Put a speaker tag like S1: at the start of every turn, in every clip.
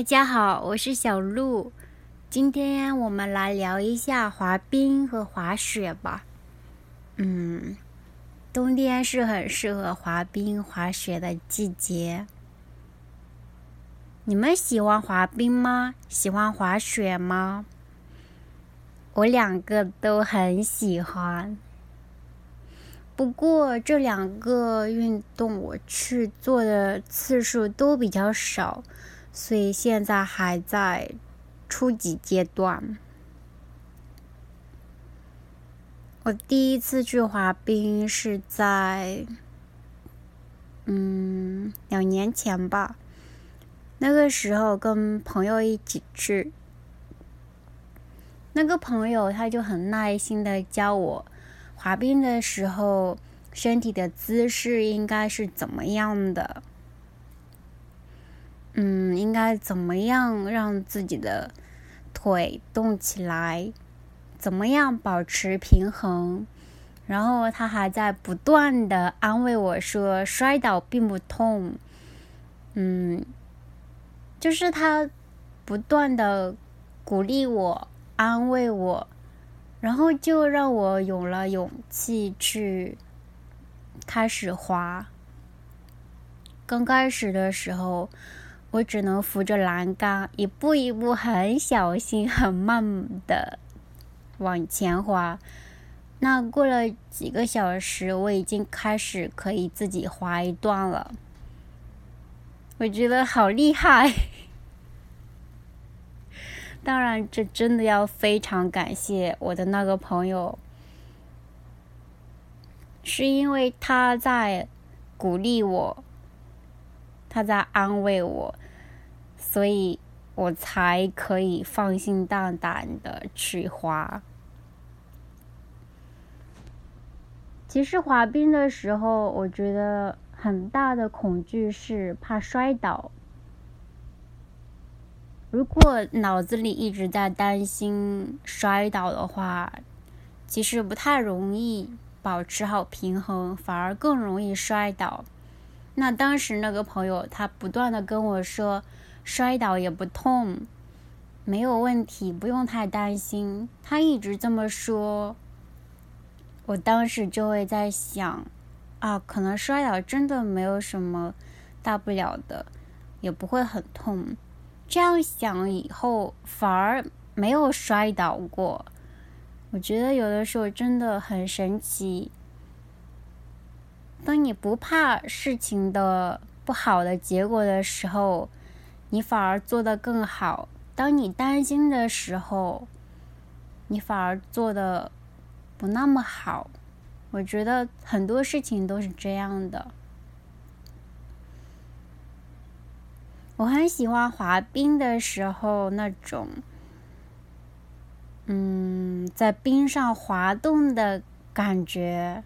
S1: 大家好，我是小鹿。今天我们来聊一下滑冰和滑雪吧。嗯，冬天是很适合滑冰、滑雪的季节。你们喜欢滑冰吗？喜欢滑雪吗？我两个都很喜欢。不过这两个运动我去做的次数都比较少。所以现在还在初级阶段。我第一次去滑冰是在嗯两年前吧，那个时候跟朋友一起去，那个朋友他就很耐心的教我滑冰的时候身体的姿势应该是怎么样的。嗯，应该怎么样让自己的腿动起来？怎么样保持平衡？然后他还在不断的安慰我说：“摔倒并不痛。”嗯，就是他不断的鼓励我、安慰我，然后就让我有了勇气去开始滑。刚开始的时候。我只能扶着栏杆，一步一步很小心、很慢的往前滑。那过了几个小时，我已经开始可以自己滑一段了。我觉得好厉害！当然，这真的要非常感谢我的那个朋友，是因为他在鼓励我。他在安慰我，所以我才可以放心大胆的去滑。其实滑冰的时候，我觉得很大的恐惧是怕摔倒。如果脑子里一直在担心摔倒的话，其实不太容易保持好平衡，反而更容易摔倒。那当时那个朋友，他不断的跟我说，摔倒也不痛，没有问题，不用太担心。他一直这么说，我当时就会在想，啊，可能摔倒真的没有什么大不了的，也不会很痛。这样想以后，反而没有摔倒过。我觉得有的时候真的很神奇。当你不怕事情的不好的结果的时候，你反而做得更好；当你担心的时候，你反而做的不那么好。我觉得很多事情都是这样的。我很喜欢滑冰的时候那种，嗯，在冰上滑动的感觉。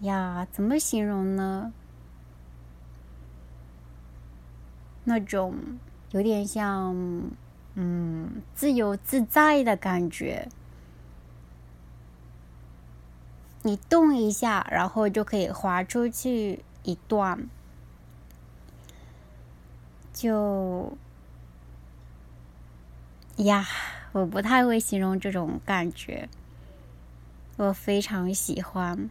S1: 呀，怎么形容呢？那种有点像，嗯，自由自在的感觉。你动一下，然后就可以滑出去一段。就呀，我不太会形容这种感觉，我非常喜欢。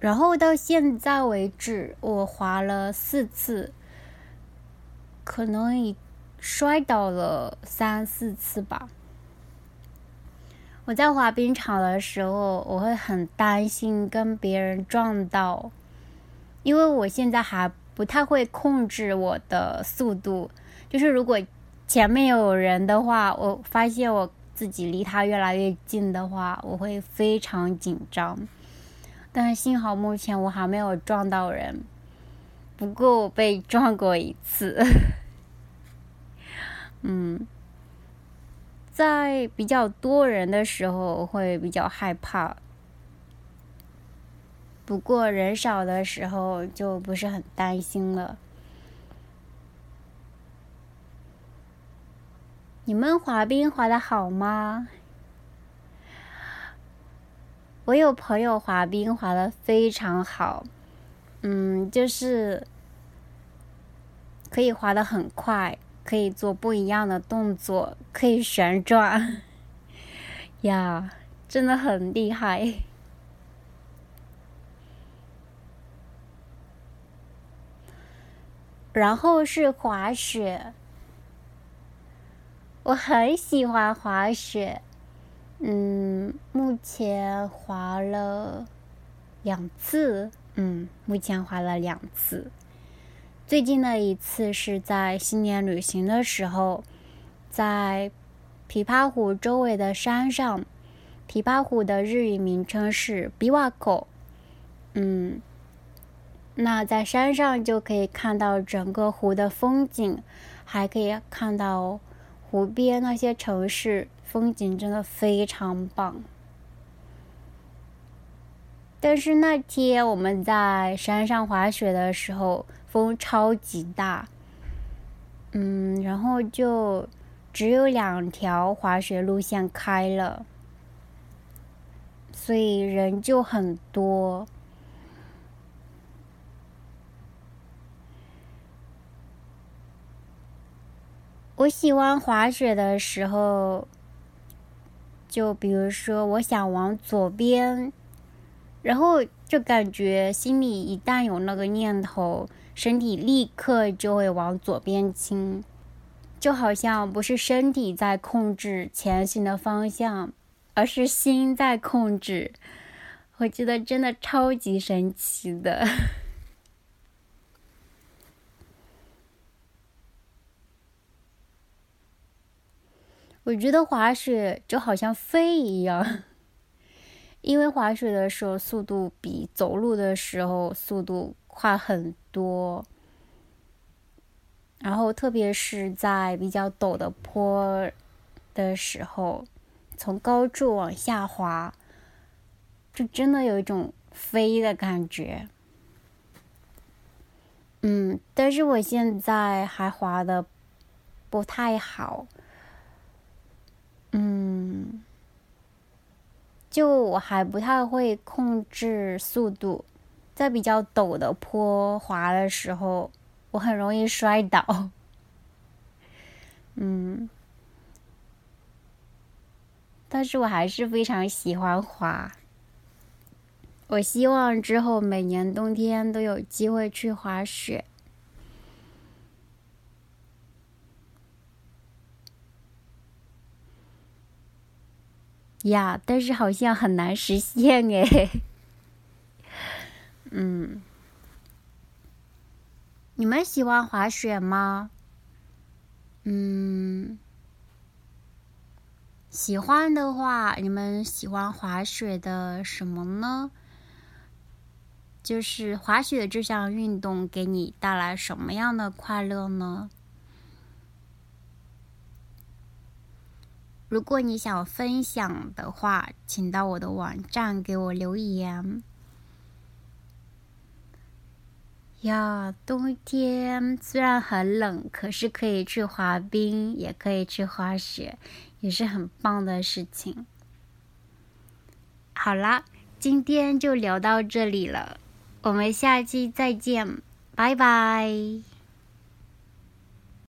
S1: 然后到现在为止，我滑了四次，可能已摔倒了三四次吧。我在滑冰场的时候，我会很担心跟别人撞到，因为我现在还不太会控制我的速度。就是如果前面有人的话，我发现我自己离他越来越近的话，我会非常紧张。但幸好目前我还没有撞到人，不过我被撞过一次。嗯，在比较多人的时候会比较害怕，不过人少的时候就不是很担心了。你们滑冰滑的好吗？我有朋友滑冰滑的非常好，嗯，就是可以滑的很快，可以做不一样的动作，可以旋转，呀，真的很厉害。然后是滑雪，我很喜欢滑雪，嗯，目前滑了两次。嗯，目前滑了两次。最近的一次是在新年旅行的时候，在琵琶湖周围的山上。琵琶湖的日语名称是比瓦口。嗯，那在山上就可以看到整个湖的风景，还可以看到湖边那些城市，风景真的非常棒。但是那天我们在山上滑雪的时候，风超级大，嗯，然后就只有两条滑雪路线开了，所以人就很多。我喜欢滑雪的时候，就比如说，我想往左边。然后就感觉心里一旦有那个念头，身体立刻就会往左边倾，就好像不是身体在控制前行的方向，而是心在控制。我觉得真的超级神奇的。我觉得滑雪就好像飞一样。因为滑雪的时候速度比走路的时候速度快很多，然后特别是在比较陡的坡的时候，从高处往下滑，就真的有一种飞的感觉。嗯，但是我现在还滑的不太好，嗯。就我还不太会控制速度，在比较陡的坡滑的时候，我很容易摔倒。嗯，但是我还是非常喜欢滑。我希望之后每年冬天都有机会去滑雪。呀，但是好像很难实现哎。嗯，你们喜欢滑雪吗？嗯，喜欢的话，你们喜欢滑雪的什么呢？就是滑雪这项运动给你带来什么样的快乐呢？如果你想分享的话，请到我的网站给我留言。呀，冬天虽然很冷，可是可以去滑冰，也可以去滑雪，也是很棒的事情。好啦，今天就聊到这里了，我们下期再见，拜拜。